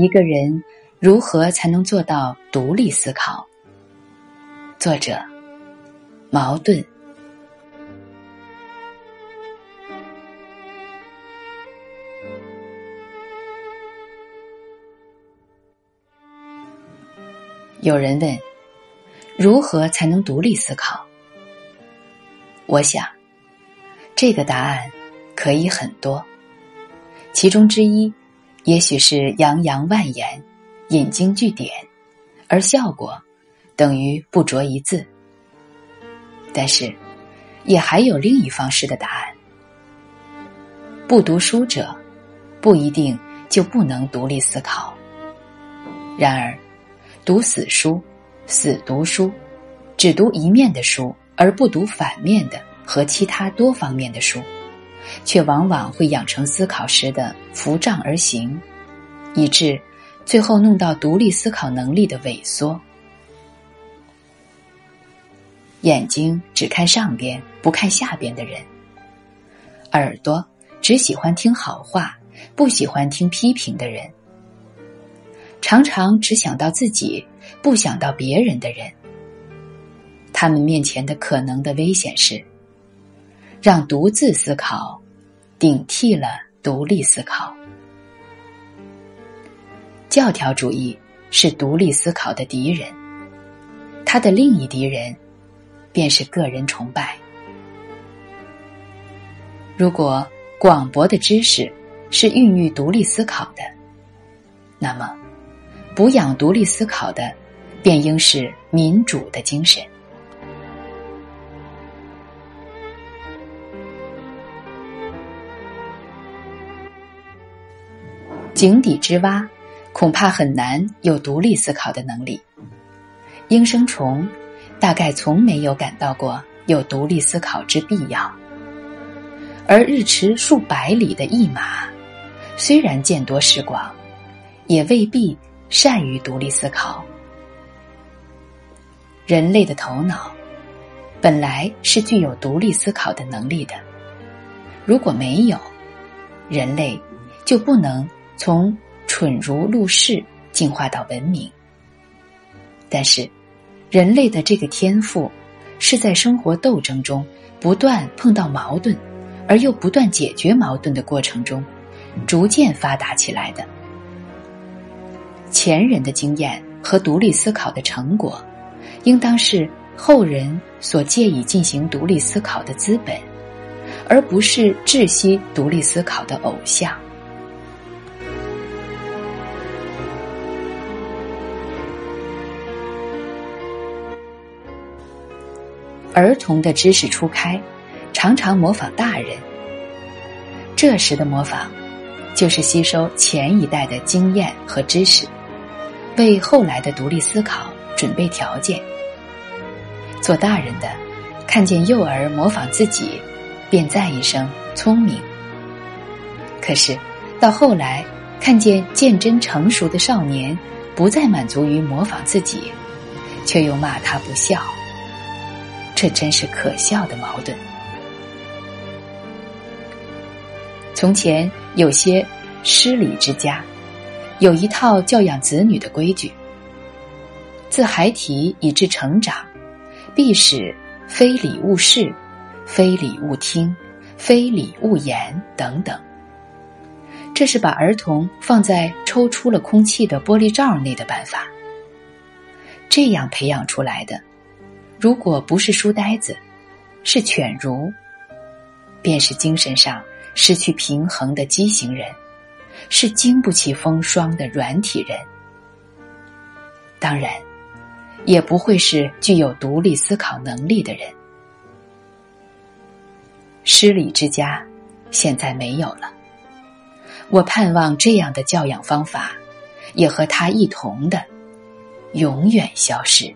一个人如何才能做到独立思考？作者：矛盾。有人问：如何才能独立思考？我想，这个答案可以很多，其中之一。也许是洋洋万言，引经据典，而效果等于不着一字。但是，也还有另一方式的答案：不读书者不一定就不能独立思考。然而，读死书、死读书，只读一面的书而不读反面的和其他多方面的书。却往往会养成思考时的扶杖而行，以致最后弄到独立思考能力的萎缩。眼睛只看上边不看下边的人，耳朵只喜欢听好话不喜欢听批评的人，常常只想到自己不想到别人的人，他们面前的可能的危险是。让独自思考顶替了独立思考。教条主义是独立思考的敌人，他的另一敌人便是个人崇拜。如果广博的知识是孕育独立思考的，那么补养独立思考的便应是民主的精神。井底之蛙，恐怕很难有独立思考的能力。应声虫，大概从没有感到过有独立思考之必要。而日驰数百里的一马，虽然见多识广，也未必善于独立思考。人类的头脑，本来是具有独立思考的能力的。如果没有，人类就不能。从蠢如入世进化到文明，但是人类的这个天赋是在生活斗争中不断碰到矛盾，而又不断解决矛盾的过程中逐渐发达起来的。前人的经验和独立思考的成果，应当是后人所借以进行独立思考的资本，而不是窒息独立思考的偶像。儿童的知识初开，常常模仿大人。这时的模仿，就是吸收前一代的经验和知识，为后来的独立思考准备条件。做大人的，看见幼儿模仿自己，便赞一声聪明。可是到后来，看见见真成熟的少年，不再满足于模仿自己，却又骂他不孝。这真是可笑的矛盾。从前有些失礼之家，有一套教养子女的规矩：自孩提以至成长，必使非礼勿视、非礼勿听、非礼勿言等等。这是把儿童放在抽出了空气的玻璃罩内的办法。这样培养出来的。如果不是书呆子，是犬儒，便是精神上失去平衡的畸形人，是经不起风霜的软体人。当然，也不会是具有独立思考能力的人。失礼之家，现在没有了。我盼望这样的教养方法，也和他一同的，永远消失。